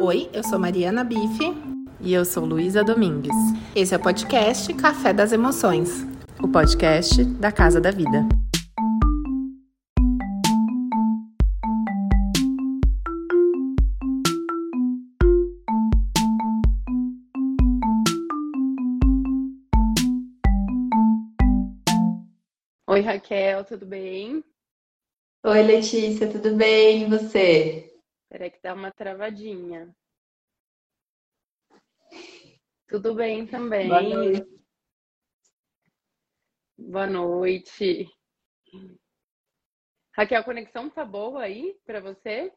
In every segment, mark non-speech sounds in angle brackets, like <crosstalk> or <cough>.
Oi, eu sou Mariana Bife. E eu sou Luísa Domingues. Esse é o podcast Café das Emoções o podcast da Casa da Vida. Oi, Raquel, tudo bem? Oi, Letícia, tudo bem? E você? Peraí que dá uma travadinha. Tudo bem também. Boa noite. Boa noite. Raquel, a conexão tá boa aí para você?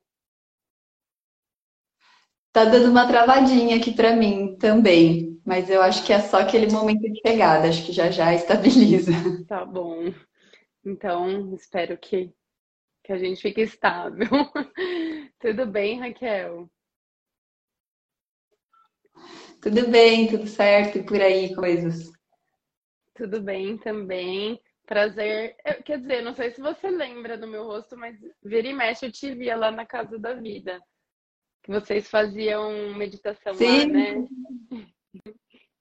Tá dando uma travadinha aqui para mim também, mas eu acho que é só aquele momento de pegada, acho que já já estabiliza. <laughs> Tá bom. Então, espero que que a gente fique estável. <laughs> tudo bem, Raquel? Tudo bem, tudo certo e por aí coisas. Tudo bem também. Prazer. Eu, quer dizer, não sei se você lembra do meu rosto, mas vira e mexe eu te via lá na Casa da Vida. Que vocês faziam meditação Sim. lá, né?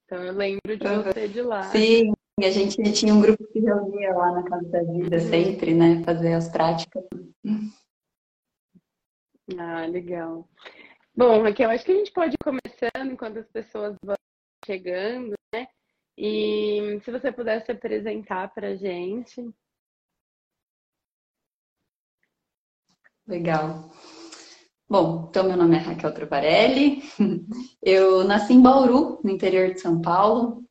Então eu lembro de você de lá. Sim, a gente tinha um grupo que reunia lá na Casa da Vida sempre, né? Fazer as práticas. Ah, legal. Bom, Raquel, acho que a gente pode ir começando enquanto as pessoas vão chegando, né? E se você pudesse apresentar para a gente. Legal. Bom, então meu nome é Raquel Trovarelli. <laughs> Eu nasci em Bauru, no interior de São Paulo,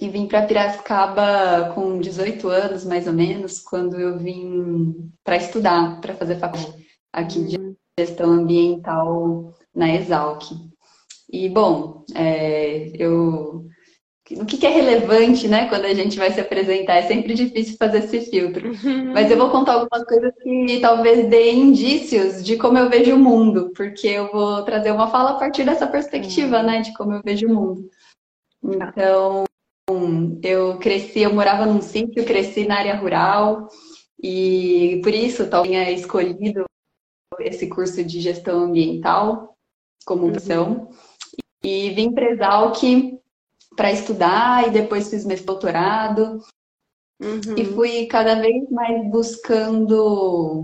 e vim para Piracicaba com 18 anos, mais ou menos, quando eu vim para estudar, para fazer faculdade aqui de. Gestão ambiental na Exalc. E, bom, é, eu o que, é relevante, né, quando a gente vai se apresentar. É sempre difícil fazer esse filtro. Uhum. Mas eu vou contar algumas coisas que talvez deem indícios de como eu vejo o mundo, porque eu vou trazer uma fala a partir dessa perspectiva, uhum. né, de como eu vejo o mundo. Então, eu cresci, eu morava num sítio, cresci na área rural, e por isso talvez tenha escolhido esse curso de gestão ambiental como uhum. opção. Uhum. E vim para Exalc para estudar e depois fiz meu doutorado. Uhum. E fui cada vez mais buscando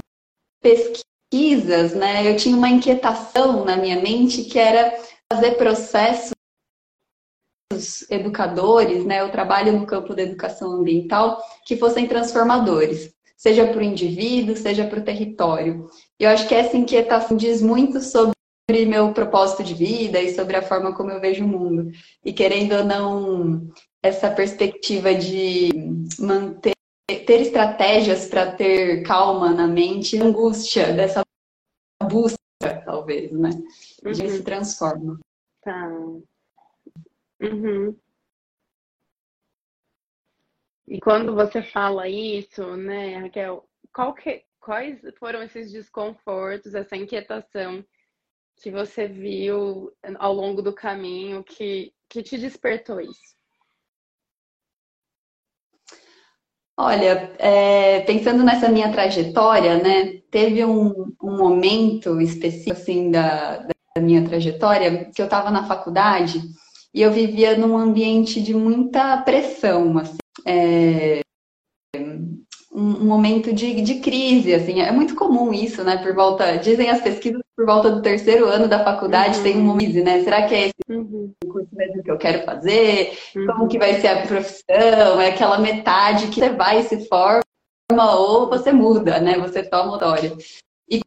pesquisas, né? Eu tinha uma inquietação na minha mente que era fazer processos educadores, né? Eu trabalho no campo da educação ambiental que fossem transformadores, seja para o indivíduo, seja para o território. E eu acho que essa inquietação diz muito sobre meu propósito de vida e sobre a forma como eu vejo o mundo. E querendo ou não, essa perspectiva de manter, ter estratégias para ter calma na mente, angústia dessa busca, talvez, né? Uhum. De se transforma. Tá. Uhum. E quando você fala isso, né, Raquel, que, quais foram esses desconfortos, essa inquietação que você viu ao longo do caminho que, que te despertou isso? Olha, é, pensando nessa minha trajetória, né, teve um, um momento específico assim da, da minha trajetória que eu estava na faculdade e eu vivia num ambiente de muita pressão, assim. É, um momento de, de crise, assim, é muito comum isso, né, por volta, dizem as pesquisas por volta do terceiro ano da faculdade uhum. tem um crise, né, será que é esse uhum. curso mesmo que eu quero fazer, uhum. como que vai ser a profissão, é aquela metade que você vai e se forma ou você muda, né, você toma história. E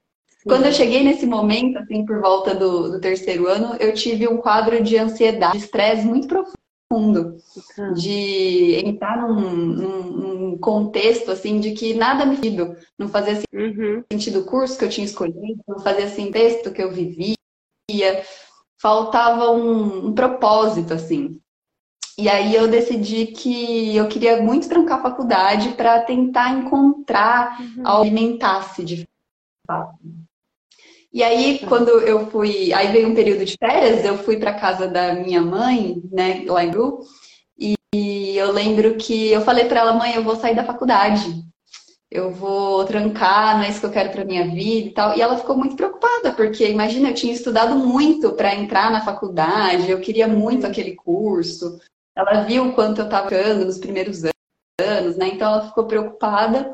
quando eu cheguei nesse momento, assim, por volta do, do terceiro ano, eu tive um quadro de ansiedade, de estresse muito profundo fundo, uhum. de entrar num, num, num, contexto assim de que nada me fido, não fazia assim, uhum. sentido o curso que eu tinha escolhido, não fazia assim texto que eu vivia, faltava um, um propósito assim. E aí eu decidi que eu queria muito trancar a faculdade para tentar encontrar uhum. alimentasse de fato. E aí, quando eu fui. Aí veio um período de férias, eu fui para casa da minha mãe, né, lá em Bru, e eu lembro que eu falei para ela, mãe, eu vou sair da faculdade. eu vou trancar, não é isso que eu quero para minha vida e tal. E ela ficou muito preocupada, porque imagina, eu tinha estudado muito para entrar na faculdade, eu queria muito aquele curso. Ela viu o quanto eu estava ficando nos primeiros anos, né? Então ela ficou preocupada.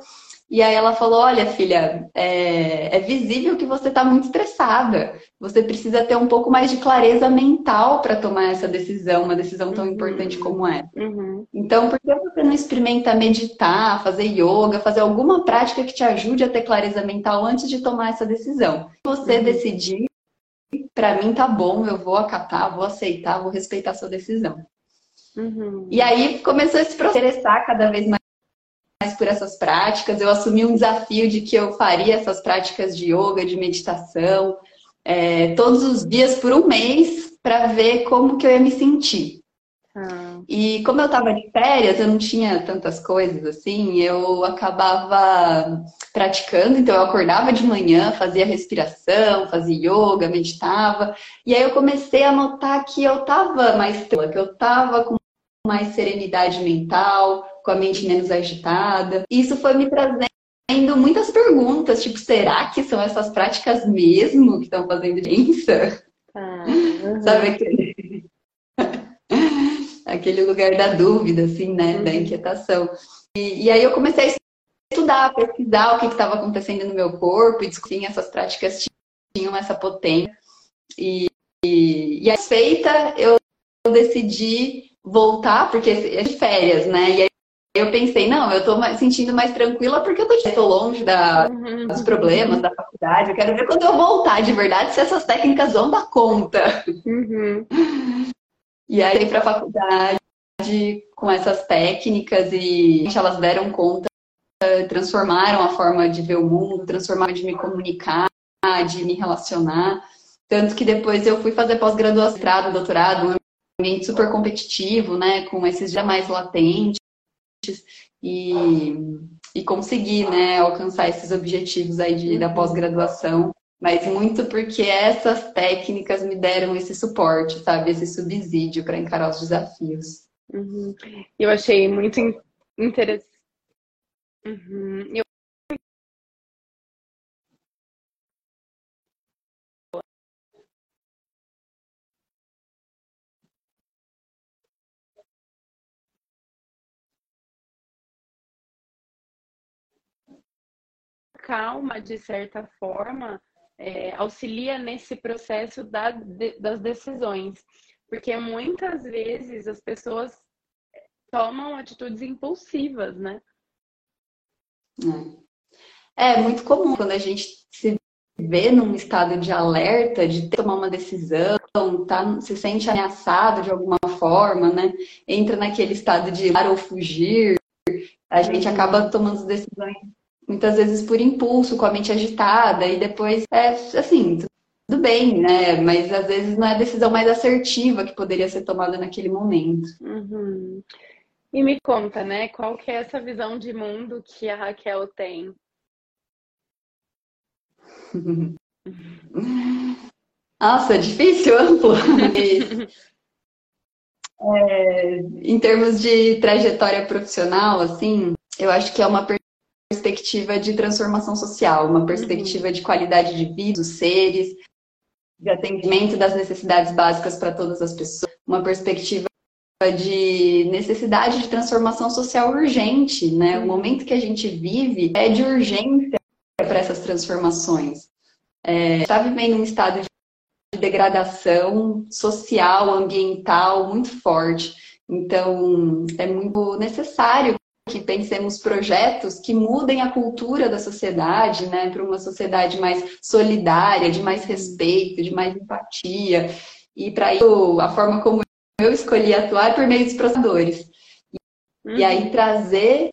E aí ela falou: Olha, filha, é, é visível que você está muito estressada. Você precisa ter um pouco mais de clareza mental para tomar essa decisão, uma decisão tão uhum. importante como essa. Uhum. Então, por que você não experimenta meditar, fazer yoga, fazer alguma prática que te ajude a ter clareza mental antes de tomar essa decisão? Se você uhum. decidir, para mim tá bom, eu vou acatar, vou aceitar, vou respeitar a sua decisão. Uhum. E aí começou a se interessar cada vez mais mais por essas práticas. Eu assumi um desafio de que eu faria essas práticas de yoga, de meditação, é, todos os dias por um mês para ver como que eu ia me sentir. Ah. E como eu estava de férias, eu não tinha tantas coisas assim, eu acabava praticando, então eu acordava de manhã, fazia respiração, fazia yoga, meditava, e aí eu comecei a notar que eu estava mais que eu estava com mais serenidade mental, com a mente menos agitada. Isso foi me trazendo muitas perguntas, tipo, será que são essas práticas mesmo que estão fazendo diferença? Ah, <laughs> uhum. Sabe aquele... aquele lugar da dúvida, assim, né? Uhum. Da inquietação. E, e, aí eu comecei a estudar, a pesquisar o que estava acontecendo no meu corpo e descobrir essas práticas tinham essa potência. E, e, e a feita, eu decidi voltar, porque é de férias, né? E aí eu pensei, não, eu tô me sentindo mais tranquila porque eu tô, tô longe da, uhum. dos problemas da faculdade. Eu quero ver quando eu voltar de verdade se essas técnicas vão dar conta. Uhum. E aí para a faculdade com essas técnicas e elas deram conta, transformaram a forma de ver o mundo, transformaram de me comunicar, de me relacionar. Tanto que depois eu fui fazer pós-graduação, doutorado, um ambiente super competitivo, né, com esses já mais latentes e, e conseguir né, alcançar esses objetivos aí de, da uhum. pós-graduação, mas muito porque essas técnicas me deram esse suporte, sabe, esse subsídio para encarar os desafios. Uhum. Eu achei muito interessante. Uhum. Calma, de certa forma, é, auxilia nesse processo da, de, das decisões. Porque muitas vezes as pessoas tomam atitudes impulsivas, né? É, é muito comum quando a gente se vê num estado de alerta, de tomar uma decisão, tá, se sente ameaçado de alguma forma, né? Entra naquele estado de ir ou fugir, a gente acaba tomando decisões muitas vezes por impulso, com a mente agitada, e depois é assim, tudo bem, né? Mas às vezes não é a decisão mais assertiva que poderia ser tomada naquele momento. Uhum. E me conta, né? Qual que é essa visão de mundo que a Raquel tem? <laughs> Nossa, difícil, amplo. <laughs> é, em termos de trajetória profissional, assim, eu acho que é uma perspectiva de transformação social, uma perspectiva uhum. de qualidade de vida dos seres, de atendimento das necessidades básicas para todas as pessoas, uma perspectiva de necessidade de transformação social urgente, né? O uhum. momento que a gente vive é de urgência para essas transformações. É, está vivendo um estado de degradação social, ambiental muito forte. Então, é muito necessário que pensemos projetos que mudem a cultura da sociedade, né, para uma sociedade mais solidária, de mais respeito, de mais empatia. E para isso, a forma como eu escolhi atuar é por meio dos processadores. Uhum. E aí trazer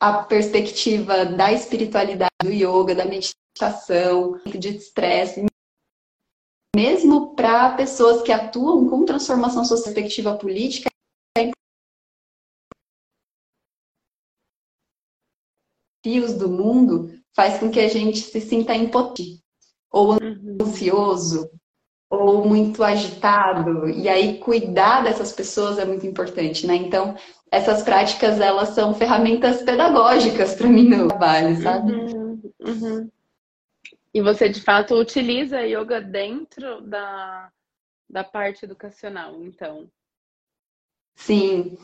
a perspectiva da espiritualidade, do yoga, da meditação, de estresse, mesmo para pessoas que atuam com transformação social, perspectiva política, desafios do mundo faz com que a gente se sinta impotente ou uhum. ansioso ou muito agitado. E aí cuidar dessas pessoas é muito importante, né? Então, essas práticas elas são ferramentas pedagógicas para mim no trabalho, sabe? Uhum, uhum. E você de fato utiliza a yoga dentro da, da parte educacional, então? Sim,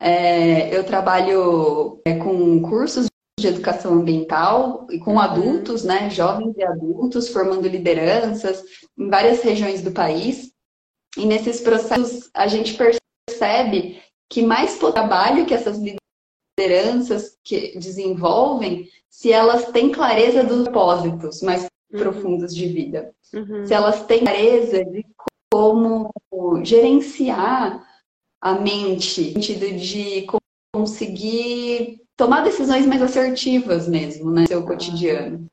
é, eu trabalho é, com cursos de educação ambiental e com uhum. adultos, né, jovens e adultos, formando lideranças em várias regiões do país. E nesses processos a gente percebe que mais trabalho que essas lideranças que desenvolvem, se elas têm clareza dos propósitos mais uhum. profundos de vida, uhum. se elas têm clareza de como gerenciar a mente, no sentido de conseguir tomar decisões mais assertivas mesmo, né, no seu cotidiano.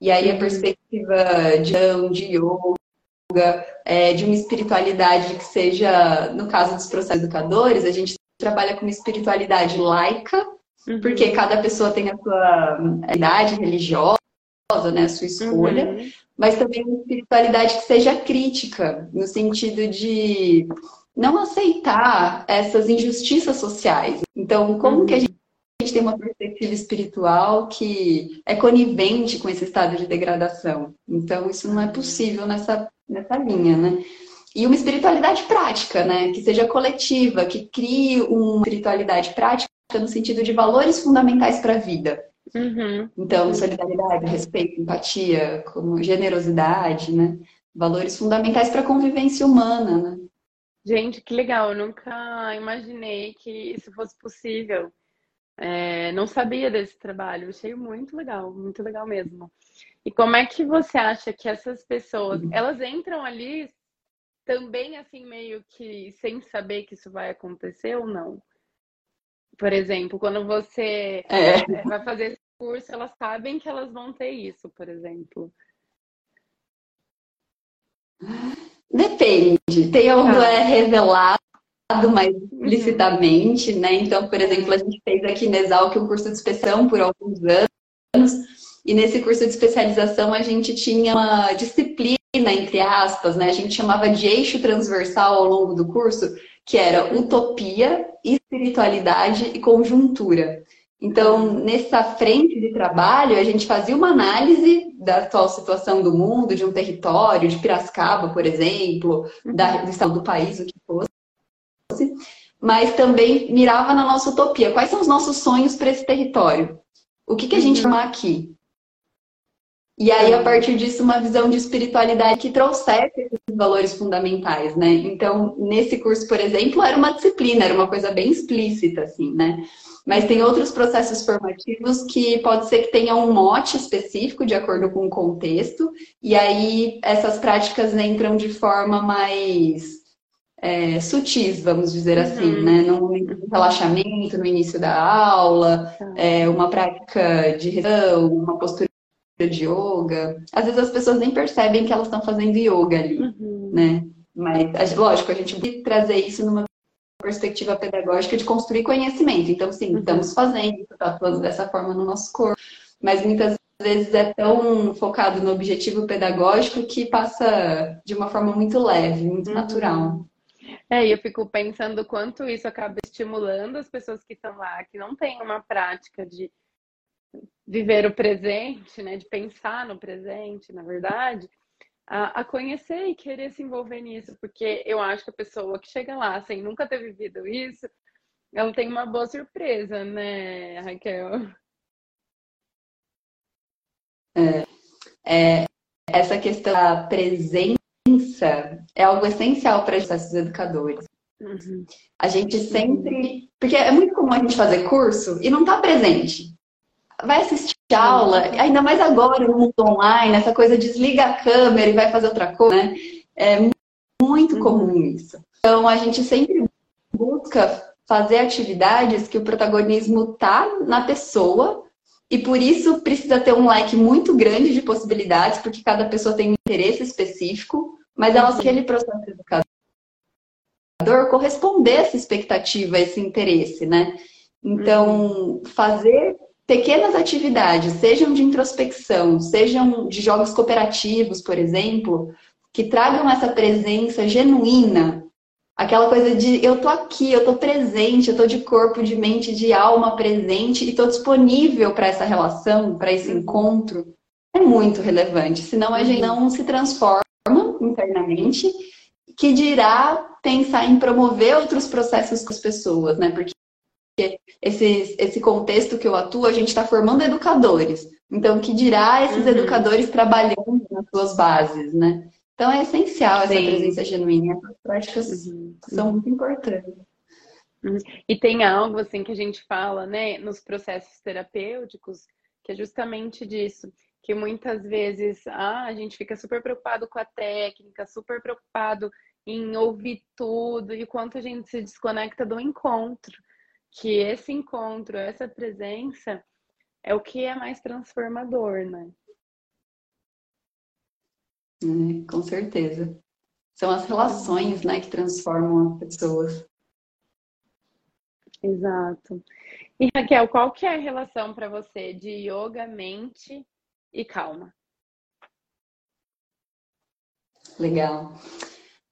E aí a perspectiva de, de yoga, é, de uma espiritualidade que seja, no caso dos processos educadores, a gente trabalha com uma espiritualidade laica, uhum. porque cada pessoa tem a sua idade religiosa, né, a sua escolha, uhum. mas também uma espiritualidade que seja crítica, no sentido de não aceitar essas injustiças sociais. Então, como uhum. que a gente tem uma perspectiva espiritual que é conivente com esse estado de degradação? Então, isso não é possível nessa, nessa linha, né? E uma espiritualidade prática, né? Que seja coletiva, que crie uma espiritualidade prática no sentido de valores fundamentais para a vida. Uhum. Então, solidariedade, respeito, empatia, como generosidade, né? Valores fundamentais para a convivência humana, né? Gente, que legal. Eu nunca imaginei que isso fosse possível. É, não sabia desse trabalho. Achei muito legal, muito legal mesmo. E como é que você acha que essas pessoas, uhum. elas entram ali também assim meio que sem saber que isso vai acontecer ou não? Por exemplo, quando você é. é vai fazer esse curso, elas sabem que elas vão ter isso, por exemplo. Depende. Tem algo ah. é revelado mais explicitamente, né? Então, por exemplo, a gente fez aqui na Exalc um curso de inspeção por alguns anos, e nesse curso de especialização a gente tinha uma disciplina, entre aspas, né? A gente chamava de eixo transversal ao longo do curso, que era utopia, espiritualidade e conjuntura. Então, nessa frente de trabalho, a gente fazia uma análise da atual situação do mundo, de um território, de Piracicaba, por exemplo, da, do estado do país, o que fosse, mas também mirava na nossa utopia. Quais são os nossos sonhos para esse território? O que, que a gente uhum. aqui? E aí, a partir disso, uma visão de espiritualidade que trouxesse esses valores fundamentais, né? Então, nesse curso, por exemplo, era uma disciplina, era uma coisa bem explícita, assim, né? Mas tem outros processos formativos que pode ser que tenha um mote específico de acordo com o contexto, e aí essas práticas entram de forma mais é, sutis, vamos dizer assim, uhum. né? Num momento de relaxamento no início da aula, tá. é, uma prática de respiração, uma postura de yoga. Às vezes as pessoas nem percebem que elas estão fazendo yoga ali, uhum. né? Mas, lógico, a gente tem que trazer isso numa perspectiva pedagógica de construir conhecimento. Então, sim, uhum. estamos fazendo, está atuando dessa forma no nosso corpo, mas muitas vezes é tão focado no objetivo pedagógico que passa de uma forma muito leve, muito uhum. natural. É, eu fico pensando quanto isso acaba estimulando as pessoas que estão lá, que não têm uma prática de viver o presente, né, de pensar no presente, na verdade, a, a, conhecer e querer se envolver nisso, porque eu acho que a pessoa que chega lá sem nunca ter vivido isso, ela tem uma boa surpresa, né, Raquel? É, é, essa questão da presença é algo essencial para esses educadores. Uhum. A gente sempre. Porque é muito comum a gente fazer curso e não estar tá presente vai assistir aula, ainda mais agora no mundo online, essa coisa desliga a câmera e vai fazer outra coisa, né? É muito uhum. comum isso. Então a gente sempre busca fazer atividades que o protagonismo tá na pessoa e por isso precisa ter um leque muito grande de possibilidades, porque cada pessoa tem um interesse específico, mas uhum. aquele processo educador corresponder a essa expectativa, a esse interesse, né? Então, fazer pequenas atividades, sejam de introspecção, sejam de jogos cooperativos, por exemplo, que tragam essa presença genuína, aquela coisa de eu tô aqui, eu tô presente, eu tô de corpo, de mente, de alma presente e tô disponível para essa relação, para esse encontro, é muito relevante. Senão a gente não se transforma internamente, que dirá pensar em promover outros processos com as pessoas, né? Porque esse, esse contexto que eu atuo, a gente está formando educadores. Então, que dirá esses uhum. educadores trabalhando nas suas bases, né? Então, é essencial essa Sim. presença genuína. Essas práticas uhum. são muito importantes. Uhum. E tem algo, assim, que a gente fala, né, nos processos terapêuticos, que é justamente disso. Que muitas vezes ah, a gente fica super preocupado com a técnica, super preocupado em ouvir tudo, e quanto a gente se desconecta do encontro. Que esse encontro, essa presença, é o que é mais transformador, né? É, com certeza. São as relações, né, que transformam as pessoas. Exato. E Raquel, qual que é a relação para você de yoga, mente e calma? Legal.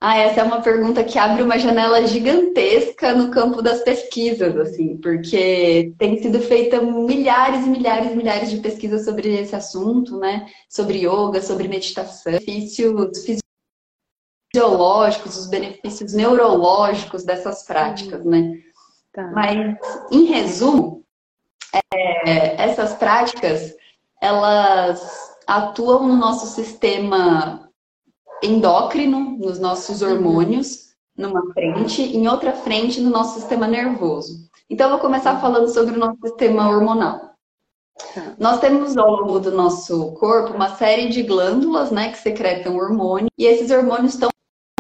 Ah, essa é uma pergunta que abre uma janela gigantesca no campo das pesquisas, assim, porque tem sido feita milhares e milhares e milhares de pesquisas sobre esse assunto, né? Sobre yoga, sobre meditação, benefícios fisiológicos, os benefícios neurológicos dessas práticas, né? Tá. Mas, em resumo, é, essas práticas, elas atuam no nosso sistema endócrino, nos nossos uhum. hormônios, numa frente, em outra frente no nosso sistema nervoso. Então, eu vou começar falando sobre o nosso sistema hormonal. Tá. Nós temos ao longo do nosso corpo uma série de glândulas, né, que secretam hormônio, e esses hormônios estão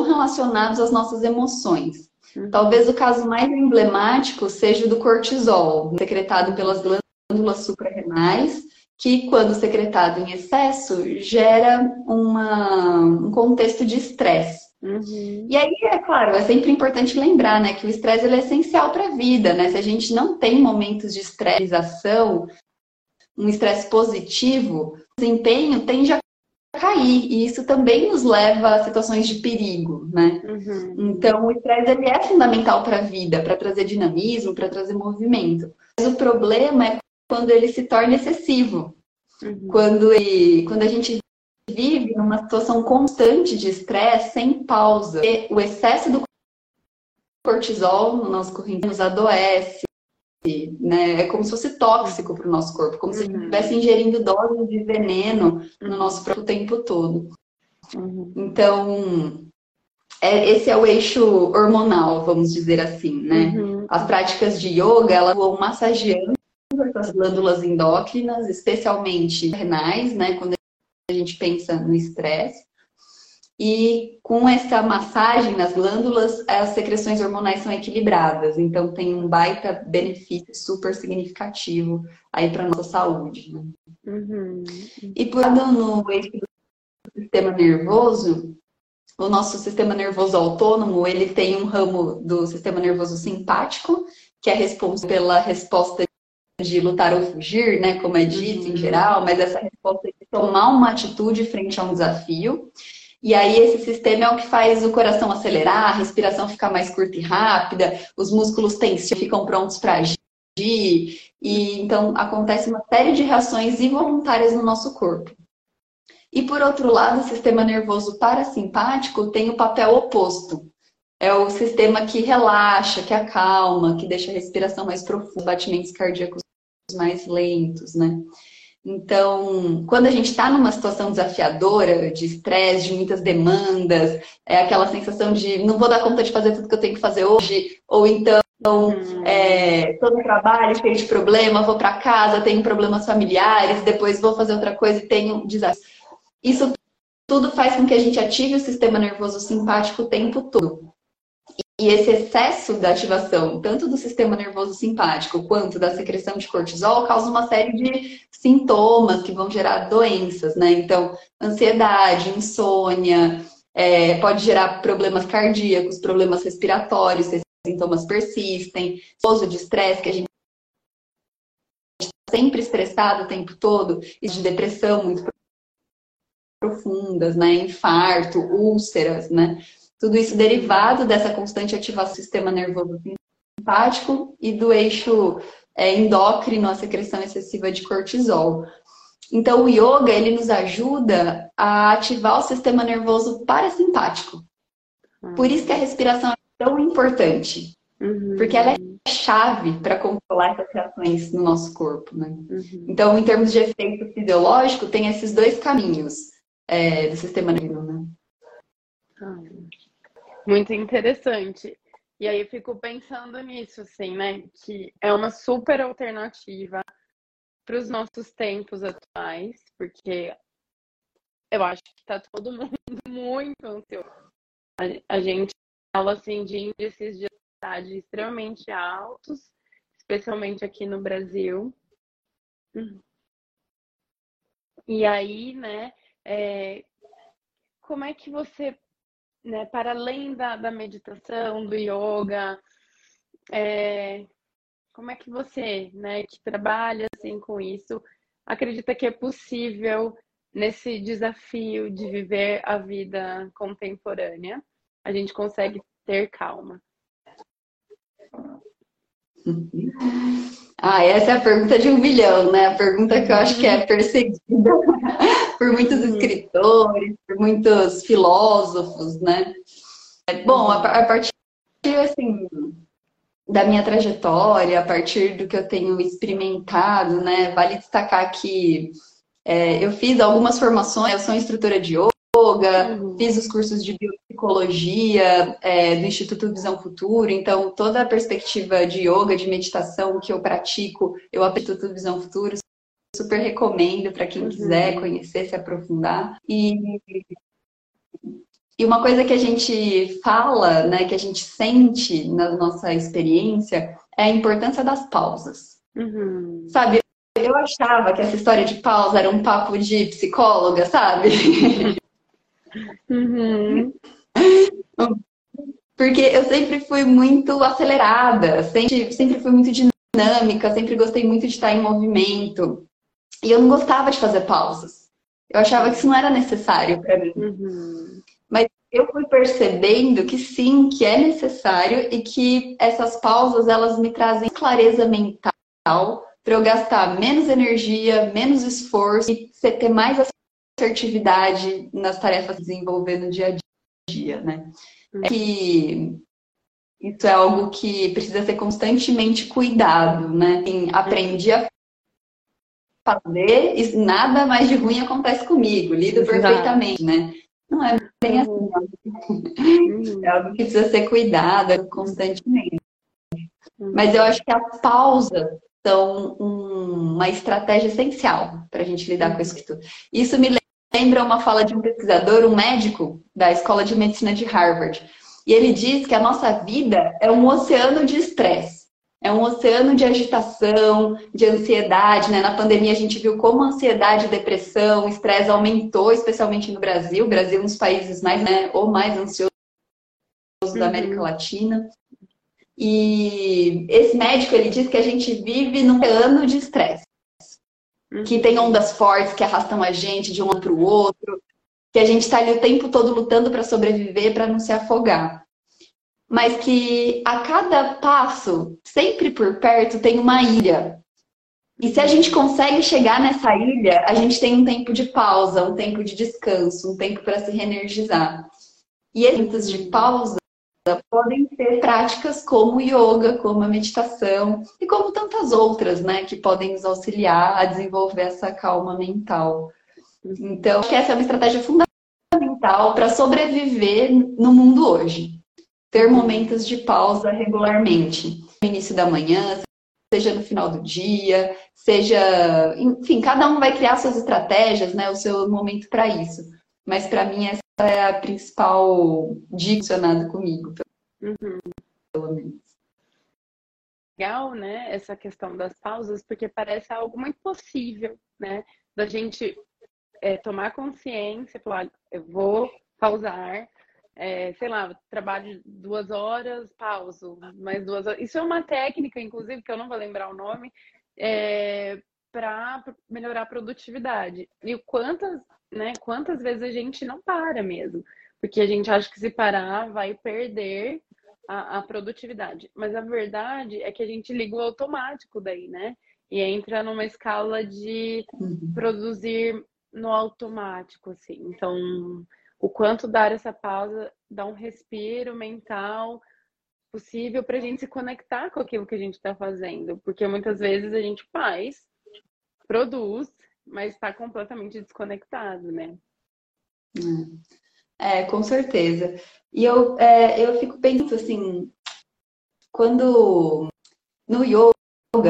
relacionados às nossas emoções. Uhum. Talvez o caso mais emblemático seja o do cortisol, secretado pelas glândulas suprarrenais, que, quando secretado em excesso, gera uma, um contexto de estresse. Uhum. E aí, é claro, é sempre importante lembrar né, que o estresse é essencial para a vida. Né? Se a gente não tem momentos de estressação, um estresse positivo, o desempenho tende a cair. E isso também nos leva a situações de perigo. Né? Uhum. Então, o estresse ele é fundamental para a vida, para trazer dinamismo, para trazer movimento. Mas o problema é quando ele se torna excessivo. Uhum. Quando, ele, quando a gente vive numa situação constante de estresse, sem pausa. O excesso do cortisol no nosso corrente nos adoece, né? É como se fosse tóxico para o nosso corpo, como uhum. se estivesse ingerindo doses de veneno no nosso próprio tempo todo. Uhum. Então, é, esse é o eixo hormonal, vamos dizer assim, né? Uhum. As práticas de yoga, elas vão massageando as glândulas endócrinas, especialmente renais, né? Quando a gente pensa no estresse. E com essa massagem nas glândulas, as secreções hormonais são equilibradas. Então tem um baita benefício super significativo aí para nossa saúde. Né? Uhum. E por no eixo do sistema nervoso, o nosso sistema nervoso autônomo, ele tem um ramo do sistema nervoso simpático, que é responsável pela resposta de lutar ou fugir, né, como é dito uhum. em geral, mas essa resposta de tomar uma atitude frente a um desafio. E aí esse sistema é o que faz o coração acelerar, a respiração ficar mais curta e rápida, os músculos tensionam, ficam prontos para agir. E então acontece uma série de reações involuntárias no nosso corpo. E por outro lado, o sistema nervoso parasimpático tem o papel oposto. É o sistema que relaxa, que acalma, que deixa a respiração mais profunda, batimentos cardíacos mais lentos, né? Então, quando a gente está numa situação desafiadora, de estresse, de muitas demandas, é aquela sensação de não vou dar conta de fazer tudo que eu tenho que fazer hoje, ou então hum. é, todo trabalho cheio de problema, vou para casa, tenho problemas familiares, depois vou fazer outra coisa e tenho desastre. Isso tudo faz com que a gente ative o sistema nervoso simpático o tempo todo. E esse excesso da ativação, tanto do sistema nervoso simpático quanto da secreção de cortisol, causa uma série de sintomas que vão gerar doenças, né? Então, ansiedade, insônia, é, pode gerar problemas cardíacos, problemas respiratórios, se esses sintomas persistem, uso de estresse, que a gente está sempre estressado o tempo todo, e de depressão muito profundas, né? Infarto, úlceras, né? Tudo isso derivado dessa constante ativação do sistema nervoso simpático e do eixo é, endócrino, a secreção excessiva de cortisol. Então, o yoga, ele nos ajuda a ativar o sistema nervoso parasimpático. Por isso que a respiração é tão importante. Uhum. Porque ela é chave para controlar essas reações no nosso corpo, né? Uhum. Então, em termos de efeito fisiológico, tem esses dois caminhos é, do sistema nervoso, né? Ah, muito interessante. E aí eu fico pensando nisso, assim, né? Que é uma super alternativa para os nossos tempos atuais, porque eu acho que está todo <laughs> mundo muito ansioso. A, gente fala assim de índices de ansiedade extremamente altos, especialmente aqui no Brasil. E aí, né, é, como é que você, né, para além da, da meditação, do yoga, é, como é que você, né, que trabalha assim com isso, acredita que é possível nesse desafio de viver a vida contemporânea, a gente consegue ter calma? Ah, essa é a pergunta de um milhão, né? A pergunta que eu acho que é perseguida <laughs> por muitos uhum. escritores, por muitos filósofos, né? Bom, a partir assim, da minha trajetória, a partir do que eu tenho experimentado, né? Vale destacar que é, eu fiz algumas formações, eu sou instrutora de yoga, uhum. fiz os cursos de biopsicologia é, do Instituto Visão Futuro, então toda a perspectiva de yoga, de meditação que eu pratico, eu aplico Instituto Visão Futuro, super recomendo para quem uhum. quiser conhecer, se aprofundar. E e uma coisa que a gente fala, né, que a gente sente na nossa experiência, é a importância das pausas. Uhum. Sabe, eu achava que essa história de pausa era um papo de psicóloga, sabe? <laughs> Uhum. <laughs> Porque eu sempre fui muito acelerada, sempre, sempre fui muito dinâmica, sempre gostei muito de estar em movimento. E eu não gostava de fazer pausas. Eu achava que isso não era necessário para mim. Uhum. Mas eu fui percebendo que sim, que é necessário e que essas pausas elas me trazem clareza mental para eu gastar menos energia, menos esforço e ter mais assertividade nas tarefas que desenvolver no dia a dia, né? É que isso é algo que precisa ser constantemente cuidado, né? Assim, aprendi a fazer e nada mais de ruim acontece comigo, lido perfeitamente, né? Não é bem assim. Uhum. É algo que precisa ser cuidado constantemente. Uhum. Mas eu acho que a pausa são uma estratégia essencial para a gente lidar com isso tudo. Isso me lembra uma fala de um pesquisador, um médico da Escola de Medicina de Harvard. E ele diz que a nossa vida é um oceano de estresse. É um oceano de agitação, de ansiedade. Né? Na pandemia a gente viu como a ansiedade, depressão, estresse aumentou, especialmente no Brasil. O Brasil é um dos países mais, né, ou mais ansioso uhum. da América Latina. E esse médico ele diz que a gente vive num oceano de estresse. Que tem ondas fortes que arrastam a gente de um para o outro. Que a gente está ali o tempo todo lutando para sobreviver, para não se afogar mas que a cada passo, sempre por perto, tem uma ilha. E se a gente consegue chegar nessa ilha, a gente tem um tempo de pausa, um tempo de descanso, um tempo para se reenergizar. E esses de pausa podem ser práticas como yoga, como a meditação e como tantas outras, né, que podem nos auxiliar a desenvolver essa calma mental. Então, acho que essa é uma estratégia fundamental para sobreviver no mundo hoje ter momentos de pausa regularmente. No início da manhã, seja no final do dia, seja. Enfim, cada um vai criar suas estratégias, né? O seu momento para isso. Mas para mim, essa é a principal dica comigo, uhum. pelo menos. Legal, né? Essa questão das pausas, porque parece algo muito possível, né? Da gente é, tomar consciência, falar, eu vou pausar, é, sei lá, trabalho duas horas, pauso, mais duas horas. Isso é uma técnica, inclusive, que eu não vou lembrar o nome, é, para melhorar a produtividade. E quantas, né, quantas vezes a gente não para mesmo? Porque a gente acha que se parar vai perder a, a produtividade. Mas a verdade é que a gente liga o automático daí, né? E entra numa escala de Uhum. produzir no automático, assim. Então, o quanto dar essa pausa, dar um respiro mental possível para a gente se conectar com aquilo que a gente está fazendo. Porque muitas vezes a gente faz, produz, mas está completamente desconectado, né? É, com certeza. E eu, é, eu fico pensando assim, quando no yoga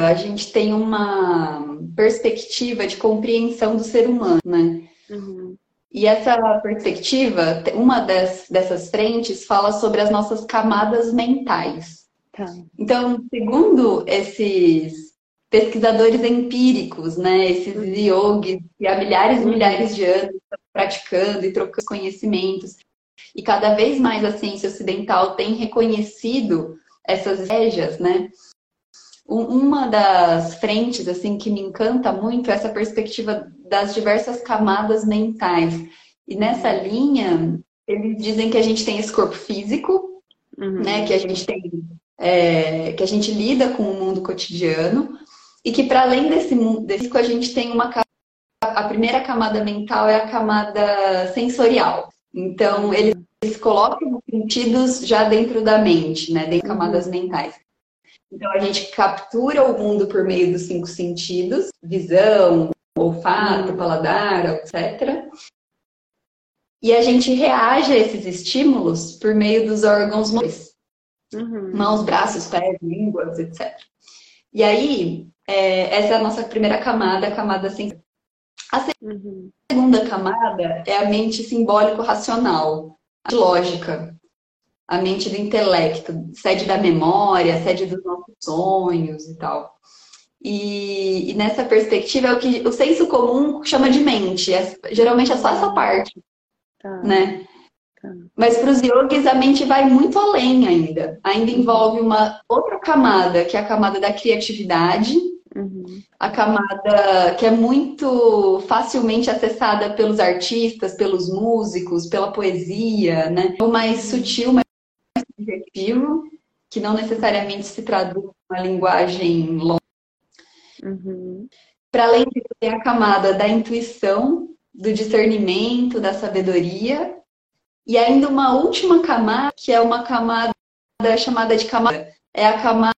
a gente tem uma perspectiva de compreensão do ser humano, né? Uhum. E essa perspectiva, uma das, dessas frentes fala sobre as nossas camadas mentais. Tá. Então, segundo esses pesquisadores empíricos, né, esses yogis que há milhares e milhares de anos estão praticando e trocando conhecimentos, e cada vez mais a ciência ocidental tem reconhecido essas estratégias, né? Uma das frentes assim que me encanta muito é essa perspectiva das diversas camadas mentais. E nessa linha, eles dizem que a gente tem esse corpo físico, Uhum. né? Que a gente tem, é, que a gente lida com o mundo cotidiano e que para além desse mundo, desse, a gente tem uma a primeira camada mental é a camada sensorial. Então eles, colocam os sentidos já dentro da mente, né? Dentro de camadas mentais. Então a gente captura o mundo por meio dos cinco sentidos: visão, olfato, paladar, etc. E a gente reage a esses estímulos por meio dos órgãos motores. Uhum. Mãos, braços, pés, línguas, etc. E aí, é, essa é a nossa primeira camada, a camada sensorial. A Uhum. segunda camada é a mente simbólico-racional, a lógica, a mente do intelecto, sede da memória, sede dos nossos sonhos e tal. E, e nessa perspectiva é o que o senso comum chama de mente. É- geralmente é só essa parte, Tá. né? Tá. Mas para os yogis a mente vai muito além ainda. Ainda envolve uma outra camada, que é a camada da criatividade, Uhum. a camada que é muito facilmente acessada pelos artistas, pelos músicos, pela poesia, né? O mais sutil, mais subjetivo, que não necessariamente se traduz numa linguagem longa. Uhum. Para além disso, tem a camada da intuição, do discernimento, da sabedoria, e ainda uma última camada, que é uma camada chamada de camada, é a camada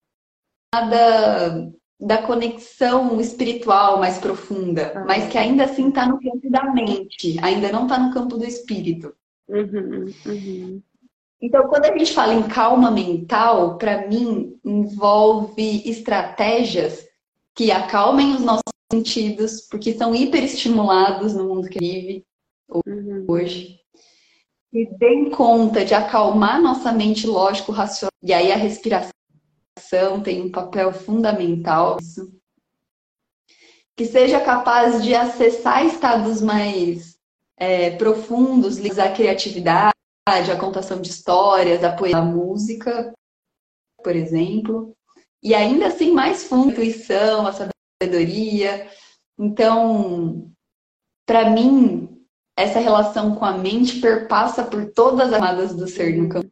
da conexão espiritual mais profunda, Ah. mas que ainda assim está no campo da mente, ainda não está no campo do espírito. Uhum. Uhum. Então, quando a gente fala em calma mental, para mim envolve estratégias que acalmem os nossos sentidos, porque são hiperestimulados no mundo que vive Uhum. hoje. E deem conta de acalmar nossa mente lógico-racional. E aí a respiração tem um papel fundamental nisso. Que seja capaz de acessar estados mais é, profundos, ligados à criatividade, à contação de histórias, à poesia, à música, por exemplo. E ainda assim mais fundo, a intuição, a sabedoria. Então, para mim, essa relação com a mente perpassa por todas as camadas do ser no campo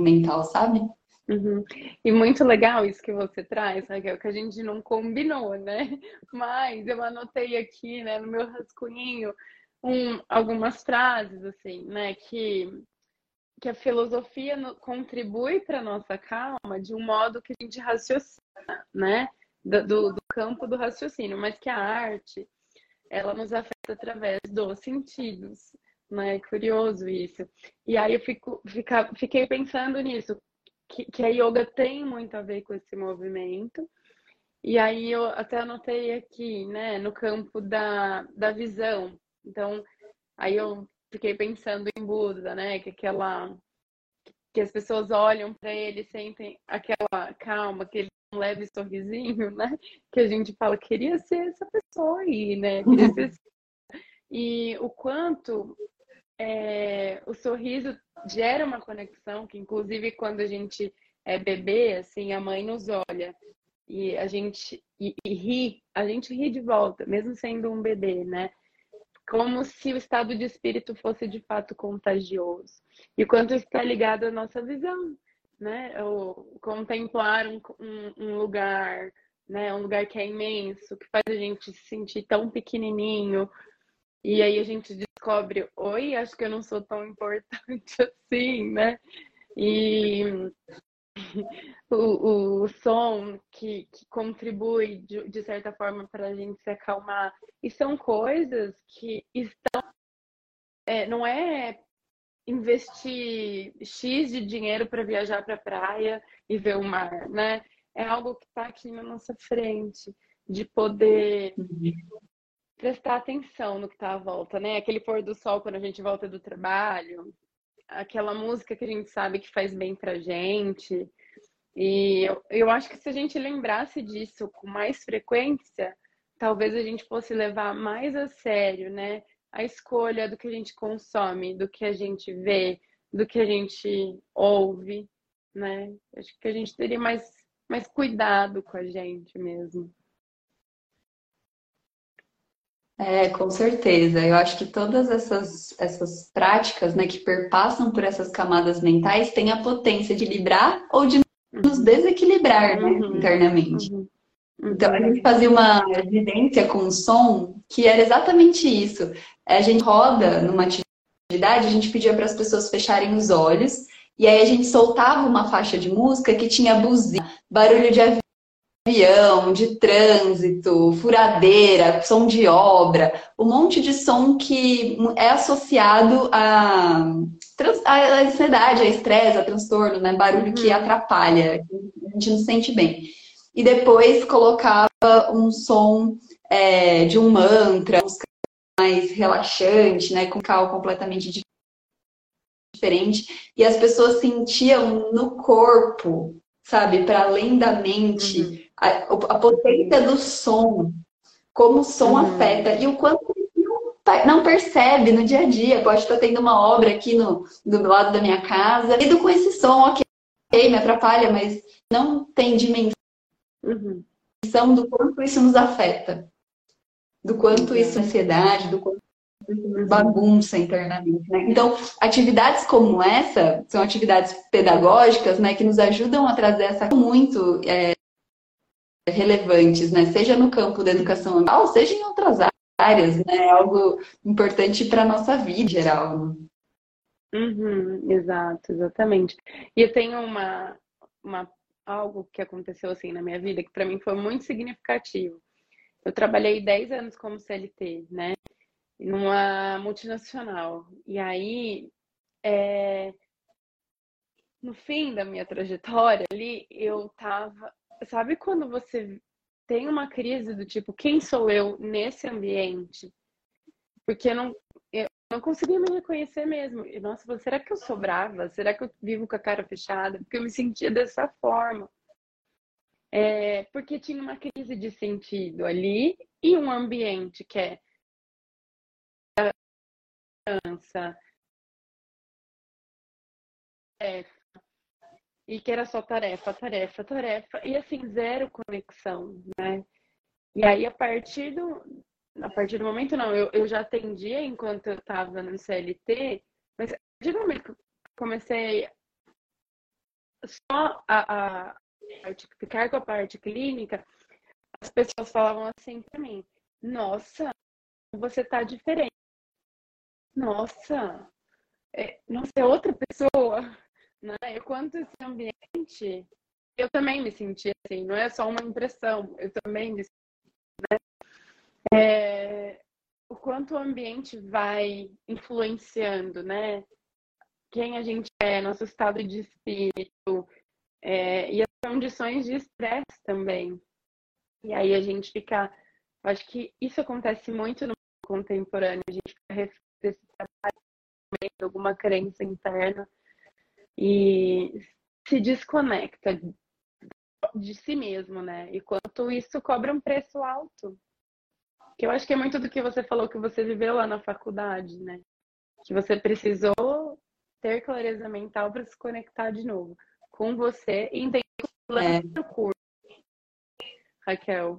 mental, sabe? Uhum. E muito legal isso que você traz, Raquel, que a gente não combinou, né? Mas eu anotei aqui, né, no meu rascunhinho, um, algumas frases, assim, né, que, que a filosofia no- contribui para nossa calma de um modo que a gente raciocina, né? Do, do, do campo do raciocínio, mas que a arte, ela nos afeta através dos sentidos, né? É curioso isso. E aí eu fico, fica, fiquei pensando nisso, que, que a yoga tem muito a ver com esse movimento. E aí eu até anotei aqui, né, no campo da, da visão. Então, aí eu fiquei pensando em Buda, né, que aquela que as pessoas olham para ele, sentem aquela calma, aquele leve sorrisinho, né? Que a gente fala, queria ser essa pessoa aí, né? Queria ser <laughs> e o quanto é, o sorriso gera uma conexão, que inclusive quando a gente é bebê, assim, a mãe nos olha e a gente e, e ri, a gente ri de volta, mesmo sendo um bebê, né? Como se o estado de espírito fosse de fato contagioso. E quanto está ligado à nossa visão, né? O contemplar um, um, um lugar, né? Um lugar que é imenso, que faz a gente se sentir tão pequenininho. E aí a gente descobre, oi, acho que eu não sou tão importante <laughs> assim, né? E <laughs> o, o som que, que contribui de, de certa forma para a gente se acalmar. E são coisas que estão. É, não é investir X de dinheiro para viajar para a praia e ver o mar, né? É algo que está aqui na nossa frente, de poder prestar atenção no que está à volta, né? Aquele pôr do sol quando a gente volta do trabalho, aquela música que a gente sabe que faz bem pra gente. E eu, eu acho que se a gente lembrasse disso com mais frequência, talvez a gente fosse levar mais a sério, né? A escolha do que a gente consome, do que a gente vê, do que a gente ouve, né? Acho que a gente teria mais, mais cuidado com a gente mesmo. É, com certeza. Eu acho que todas essas, essas práticas, né, que perpassam por essas camadas mentais têm a potência de livrar ou de nos desequilibrar, né, uhum. internamente. Uhum. Então, a gente fazia uma evidência com o som que era exatamente isso. A gente roda numa atividade, a gente pedia para as pessoas fecharem os olhos e aí a gente soltava uma faixa de música que tinha buzina, barulho de avião avião, de trânsito, furadeira, som de obra, um monte de som que é associado a ansiedade, a estresse, a transtorno, né? Barulho que uhum. atrapalha, a gente não se sente bem. E depois colocava um som é, de um mantra, mais relaxante, né? Com cal completamente diferente. E as pessoas sentiam no corpo sabe, para além da mente, uhum. A, a, potência do som, como o som uhum. afeta e o quanto não percebe no dia a dia. Pode estar tendo uma obra aqui no, do lado da minha casa, lido com esse som, ok, me atrapalha, mas não tem dimensão uhum. do quanto isso nos afeta, do quanto isso é ansiedade, do quanto bagunça internamente, né? Então, atividades como essa são atividades pedagógicas, né, que nos ajudam a trazer essa muito é, relevantes, né? Seja no campo da educação ambiental, seja em outras áreas, né? É algo importante para a nossa vida em geral. Né? Uhum, exato, exatamente. E eu tenho uma, uma algo que aconteceu assim na minha vida que para mim foi muito significativo. Eu trabalhei 10 anos como CLT, né? numa multinacional. E aí, é... no fim da minha trajetória ali, eu tava. Sabe quando você tem uma crise do tipo, quem sou eu nesse ambiente? Porque eu não, eu não conseguia me reconhecer mesmo. E, nossa, será que eu sou brava? Será que eu vivo com a cara fechada? Porque eu me sentia dessa forma. É, porque tinha uma crise de sentido ali e um ambiente que é criança. Tarefa. E que era só tarefa, tarefa, tarefa. E assim, zero conexão, né? E aí, a partir do, a partir do momento, não, eu, eu já atendia enquanto eu estava no CLT, mas a partir do momento que eu comecei só a, a, ficar com a parte clínica, as pessoas falavam assim para mim: Nossa, você tá diferente nossa, é, nossa, é outra pessoa, né? E quanto esse ambiente, eu também me senti assim, não é só uma impressão, eu também me senti, né? É, o quanto o ambiente vai influenciando, né? Quem a gente é, nosso estado de espírito é, e as condições de estresse também. E aí a gente fica, acho que isso acontece muito no contemporâneo, a gente fica desse trabalho, de alguma crença interna e se desconecta de si mesmo, né? E quanto isso cobra um preço alto. Que eu acho que é muito do que você falou que você viveu lá na faculdade, né? Que você precisou ter clareza mental para se conectar de novo com você e entender o é. curso. Raquel?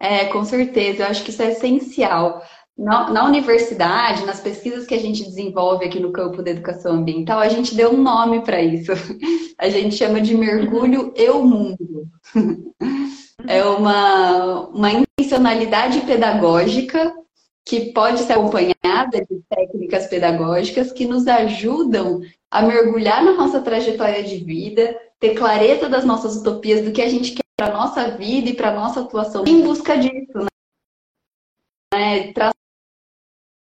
É, com certeza, eu acho que isso é essencial. Na, na, universidade, nas pesquisas que a gente desenvolve aqui no campo da educação ambiental, a gente deu um nome para isso. <laughs> A gente chama de mergulho eu mundo. <laughs> É uma, uma intencionalidade pedagógica que pode ser acompanhada de técnicas pedagógicas que nos ajudam a mergulhar na nossa trajetória de vida, ter clareza das nossas utopias, do que a gente quer para a nossa vida e para a nossa atuação em busca disso, né? Traçar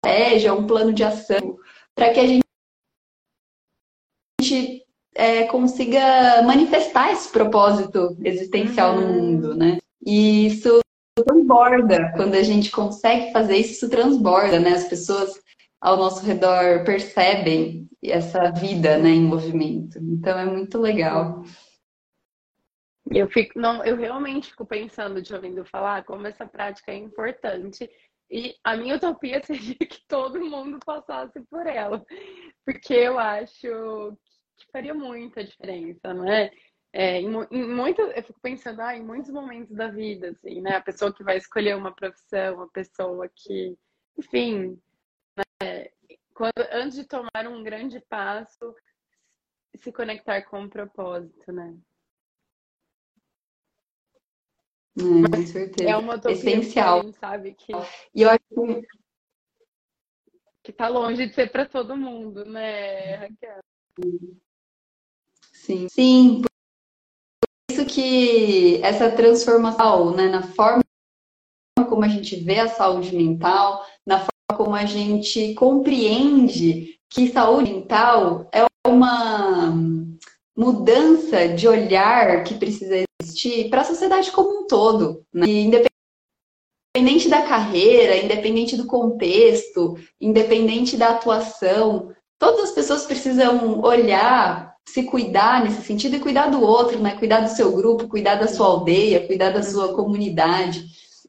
estratégia, um plano de ação, para que a gente é, consiga manifestar esse propósito existencial uhum. no mundo, né? E isso transborda, quando a gente consegue fazer isso, isso transborda, né? As pessoas ao nosso redor percebem essa vida, né, em movimento. Então é muito legal. Eu fico, não, eu realmente fico pensando, te ouvindo falar, como essa prática é importante. E a minha utopia <laughs> seria que todo mundo passasse por ela, porque eu acho que faria muita diferença, não é? É, em, em muito, eu fico pensando, ah, em muitos momentos da vida, assim, né? A pessoa que vai escolher uma profissão, a pessoa que, enfim, né? Quando, antes de tomar um grande passo, se conectar com o um propósito, né? É, com certeza. É uma utopia essencial, sabe? Que, e eu acho que... que tá longe de ser para todo mundo, né, Raquel? Sim, sim. Por isso que essa transformação, né, na forma como a gente vê a saúde mental, na forma como a gente compreende que saúde mental é uma mudança de olhar que precisa existir para a sociedade como um todo. Né? independente da carreira, independente do contexto, independente da atuação, todas as pessoas precisam olhar, se cuidar nesse sentido e cuidar do outro, né? Cuidar do seu grupo, cuidar da sua aldeia, cuidar da sua comunidade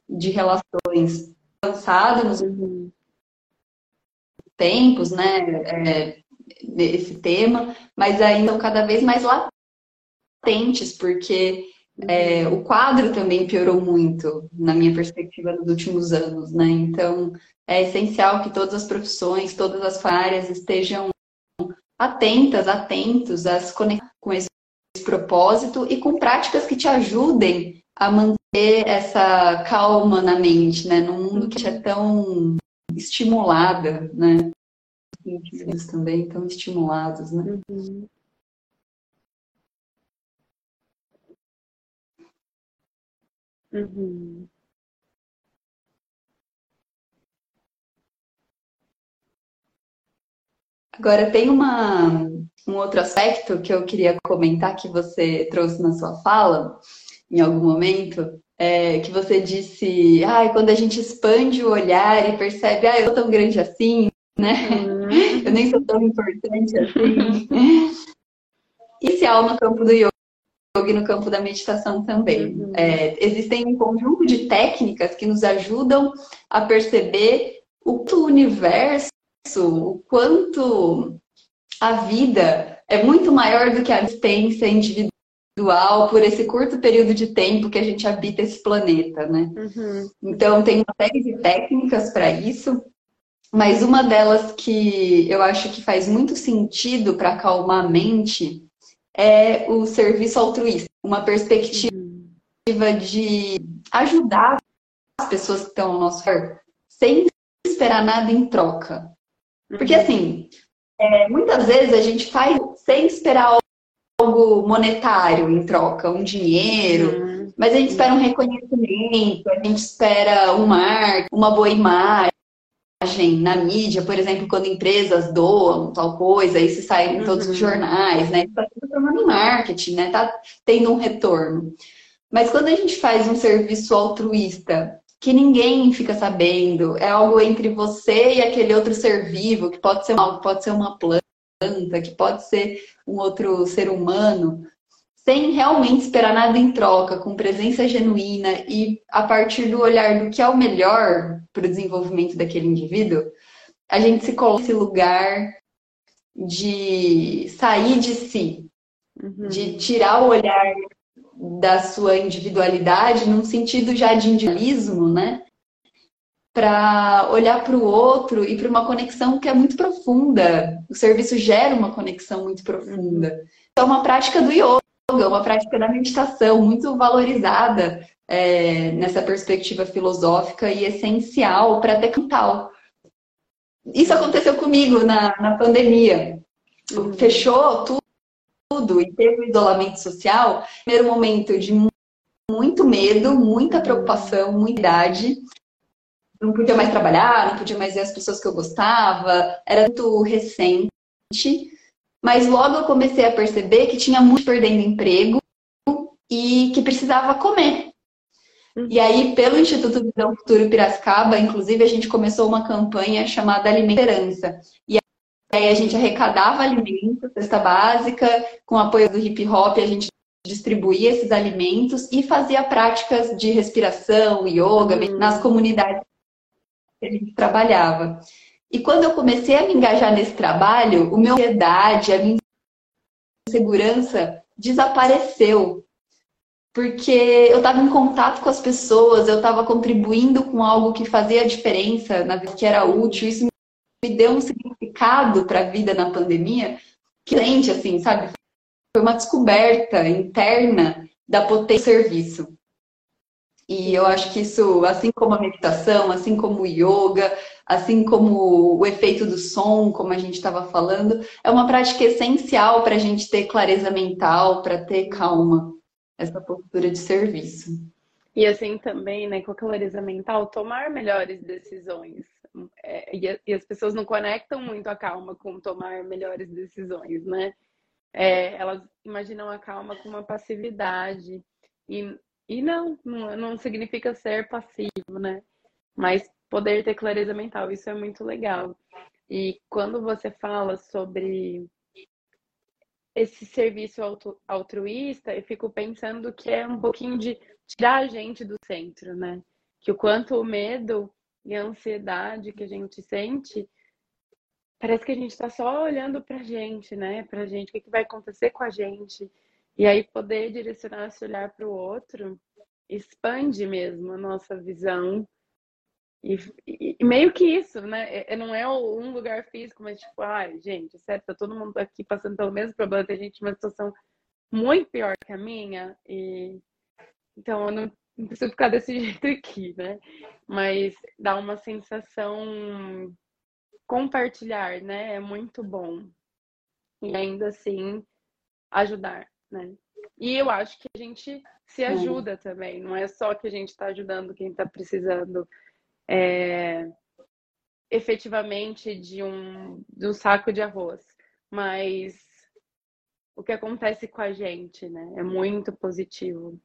de relações. Avançado nos tempos, né? É, esse tema, mas ainda são cada vez mais latentes, porque é, o quadro também piorou muito, na minha perspectiva, nos últimos anos, né? Então, é essencial que todas as profissões, todas as áreas estejam atentas, atentos se conectar com esse propósito e com práticas que te ajudem a manter essa calma na mente, né? Num mundo que é tão estimulada, né? Os também tão estimulados, né? Uhum. Uhum. Agora, tem uma, um outro aspecto que eu queria comentar que você trouxe na sua fala, em algum momento, é, que você disse, ah, quando a gente expande o olhar e percebe, ah, eu sou tão grande assim, né? Uhum. Eu nem sou tão importante assim. <laughs> Inicial no campo do yoga e no campo da meditação também. Uhum. É, existem um conjunto de técnicas que nos ajudam a perceber o universo, o quanto a vida é muito maior do que a existência individual por esse curto período de tempo que a gente habita esse planeta, né? Uhum. Então tem uma série de técnicas para isso, mas uma delas que eu acho que faz muito sentido para acalmar a mente é o serviço altruísta, uma perspectiva uhum. de ajudar as pessoas que estão ao nosso redor sem esperar nada em troca. Porque uhum. assim, é, muitas vezes a gente faz sem esperar algo monetário em troca, um dinheiro, uhum. mas a gente espera um reconhecimento, a gente espera um mar, uma boa imagem na mídia, por exemplo, quando empresas doam tal coisa, isso sai em todos uhum. os jornais, né? Está em marketing, né? Tá tendo um retorno. Mas quando a gente faz um serviço altruísta, que ninguém fica sabendo, é algo entre você e aquele outro ser vivo, que pode ser algo, pode ser uma planta, que pode ser um outro ser humano, sem realmente esperar nada em troca, com presença genuína e a partir do olhar do que é o melhor para o desenvolvimento daquele indivíduo, a gente se coloca nesse lugar de sair de si, uhum. de tirar o olhar da sua individualidade num sentido já de individualismo, né? Para olhar para o outro e para uma conexão que é muito profunda. O serviço gera uma conexão muito profunda. É uma prática do yoga, uma prática da meditação muito valorizada é, nessa perspectiva filosófica e essencial para mental. Isso aconteceu comigo na, na pandemia. Fechou tudo tudo e teve o isolamento social, primeiro momento de muito medo, muita preocupação, muita idade. Não podia mais trabalhar, não podia mais ver as pessoas que eu gostava, era muito recente. Mas logo eu comecei a perceber que tinha muito perdendo emprego e que precisava comer. E aí, pelo Instituto Visão Futuro Piracicaba, inclusive, a gente começou uma campanha chamada Alimenterança. E aí a gente arrecadava alimentos, cesta básica, com apoio do hip hop, a gente distribuía esses alimentos e fazia práticas de respiração, yoga, uhum. nas comunidades que a gente trabalhava. E quando eu comecei a me engajar nesse trabalho, o meu ansiedade, a minha insegurança desapareceu. Porque eu estava em contato com as pessoas, eu estava contribuindo com algo que fazia diferença, na que era útil. Isso me deu um significado para a vida na pandemia que, gente, assim, sabe? Foi uma descoberta interna da potência do serviço. E eu acho que isso, assim como a meditação, assim como o yoga, assim como o efeito do som, como a gente estava falando, é uma prática essencial para a gente ter clareza mental, para ter calma, essa postura de serviço. E assim também, né, com a clareza mental, tomar melhores decisões. É, e, e, as pessoas não conectam muito a calma com tomar melhores decisões, né? É, elas imaginam a calma com uma passividade. E, e não, não, não significa ser passivo, né? Mas poder ter clareza mental, isso é muito legal. E quando você fala sobre esse serviço altruísta, eu fico pensando que é um pouquinho de tirar a gente do centro, né? Que o quanto o medo e a ansiedade que a gente sente, parece que a gente está só olhando para a gente, né? Para a gente, o que, que vai acontecer com a gente. E aí poder direcionar esse olhar para o outro expande mesmo a nossa visão. E, e, meio que isso, né? É, é não é um lugar físico, mas tipo, ai, gente, certo, tá todo mundo aqui passando pelo mesmo problema, tem gente numa situação muito pior que a minha, e então eu não não precisa ficar desse <laughs> jeito aqui, né? Mas dá uma sensação compartilhar, né? É muito bom. E ainda assim ajudar, né? E eu acho que a gente se ajuda também, não é só que a gente está ajudando quem está precisando é, efetivamente de um, de um saco de arroz, mas o que acontece com a gente, né? É muito positivo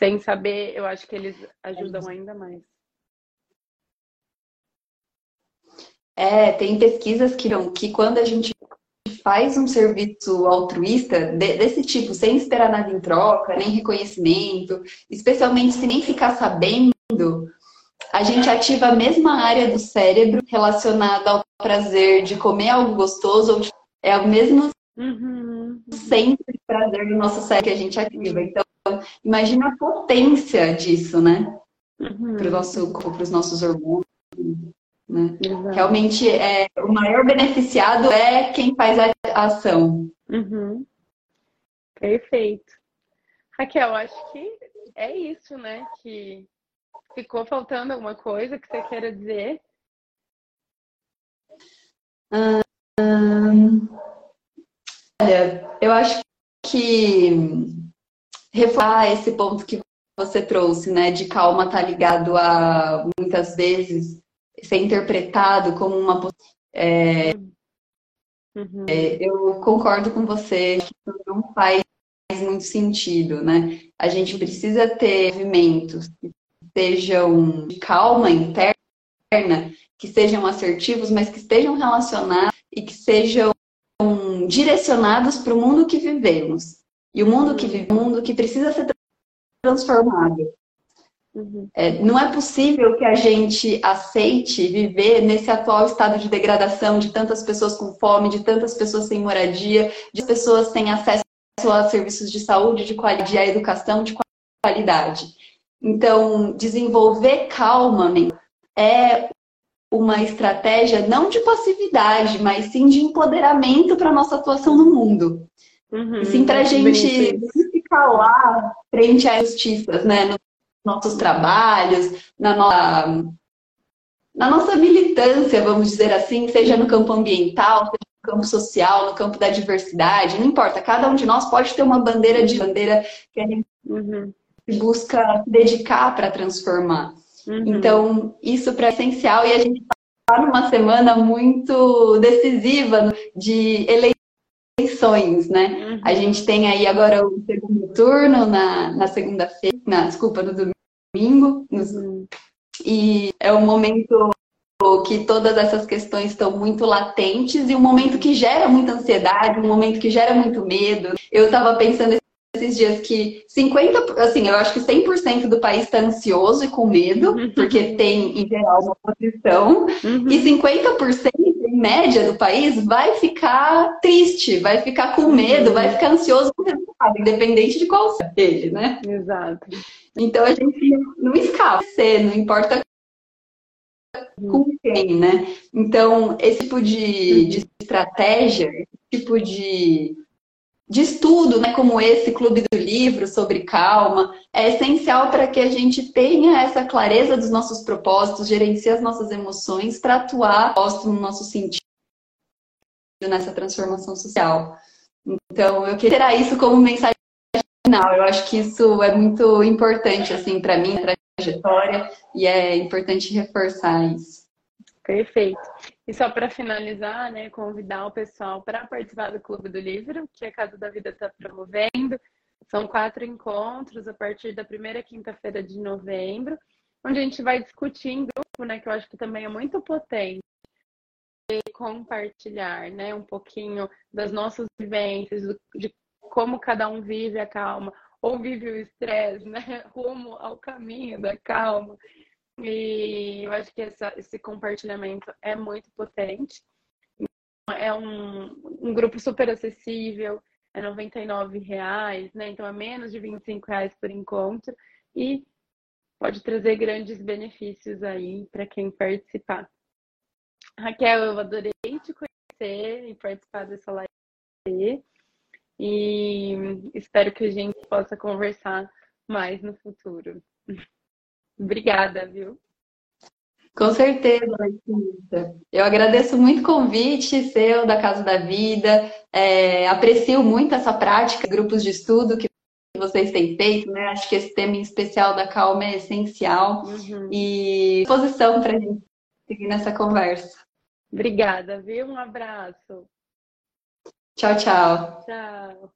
sem saber, eu acho que eles ajudam ainda mais. É, tem pesquisas que, que quando a gente faz um serviço altruísta desse tipo, sem esperar nada em troca, nem reconhecimento, especialmente se nem ficar sabendo, a gente ativa a mesma área do cérebro relacionada ao prazer de comer algo gostoso, ou de, é o mesmo uhum. centro de prazer do nosso cérebro que a gente ativa. Então, imagina a potência disso, né? Uhum. Para nosso os nossos hormônios. Né? Realmente, é, o maior beneficiado é quem faz a ação. Uhum. Perfeito. Raquel, acho que é isso, né? Que ficou faltando alguma coisa que você queira dizer? Hum, olha, eu acho que reforçar esse ponto que você trouxe, né? De calma estar tá ligado a muitas vezes ser interpretado como uma é, uhum. é, eu concordo com você que não faz muito sentido, né? A gente precisa ter movimentos que sejam de calma interna, que sejam assertivos, mas que estejam relacionados e que sejam direcionados para o mundo que vivemos. E o mundo que vive, o mundo que precisa ser transformado. Uhum. É, não é possível que a gente aceite viver nesse atual estado de degradação, de tantas pessoas com fome, de tantas pessoas sem moradia, de pessoas sem acesso a serviços de saúde, de qualidade, a educação de qualidade. Então, desenvolver calma é uma estratégia não de passividade, mas sim de empoderamento para a nossa atuação no mundo. Uhum, sim, para a gente ficar lá frente às justiças, né? Nos nossos trabalhos, na nossa, na nossa militância, vamos dizer assim, seja no campo ambiental, seja no campo social, no campo da diversidade, não importa, cada um de nós pode ter uma bandeira de bandeira que a gente uhum. Busca dedicar para transformar. Uhum. Então, isso para é essencial e a gente está numa semana muito decisiva de eleições, né? Uhum. A gente tem aí agora o segundo turno na, na segunda-feira, desculpa, no domingo, nos, uhum. e é um momento que todas essas questões estão muito latentes e um momento que gera muita ansiedade, um momento que gera muito medo. Eu estava pensando esses dias que 50, assim, eu acho que 100% do país está ansioso e com medo, uhum. porque tem, em geral, uma oposição, uhum. e 50%, em média, do país vai ficar triste, vai ficar com medo, uhum. vai ficar ansioso com o resultado, independente de qual seja ele, né? Exato. Então a gente não escapa, não importa com quem, né? Então, esse tipo de, de estratégia, esse tipo de de estudo, né, como esse Clube do Livro sobre calma, é essencial para que a gente tenha essa clareza dos nossos propósitos, gerencie as nossas emoções para atuar no nosso sentido nessa transformação social. Então, eu queria ter isso como mensagem final. Eu acho que isso é muito importante assim para mim, trajetória, e é importante reforçar isso. Perfeito. E só para finalizar, né, convidar o pessoal para participar do Clube do Livro, que a Casa da Vida está promovendo. São quatro encontros a partir da primeira quinta-feira de novembro, onde a gente vai discutir em grupo, né, que eu acho que também é muito potente compartilhar, né, um pouquinho das nossas vivências, de como cada um vive a calma ou vive o estresse, né, <laughs> rumo ao caminho da calma. E eu acho que essa, esse compartilhamento é muito potente. É um, um grupo super acessível, é R$ reais, né? Então é menos de R$ reais por encontro e pode trazer grandes benefícios aí para quem participar. Raquel, eu adorei te conhecer e participar dessa live e espero que a gente possa conversar mais no futuro. <laughs> Obrigada, viu? Com certeza, Letícia. Eu agradeço muito o convite seu da Casa da Vida. É, aprecio muito essa prática, grupos de estudo que vocês têm feito, né? Acho que esse tema em especial da calma é essencial. Uhum. E disposição para a gente seguir nessa conversa. Obrigada, viu? Um abraço. Tchau, tchau. Tchau.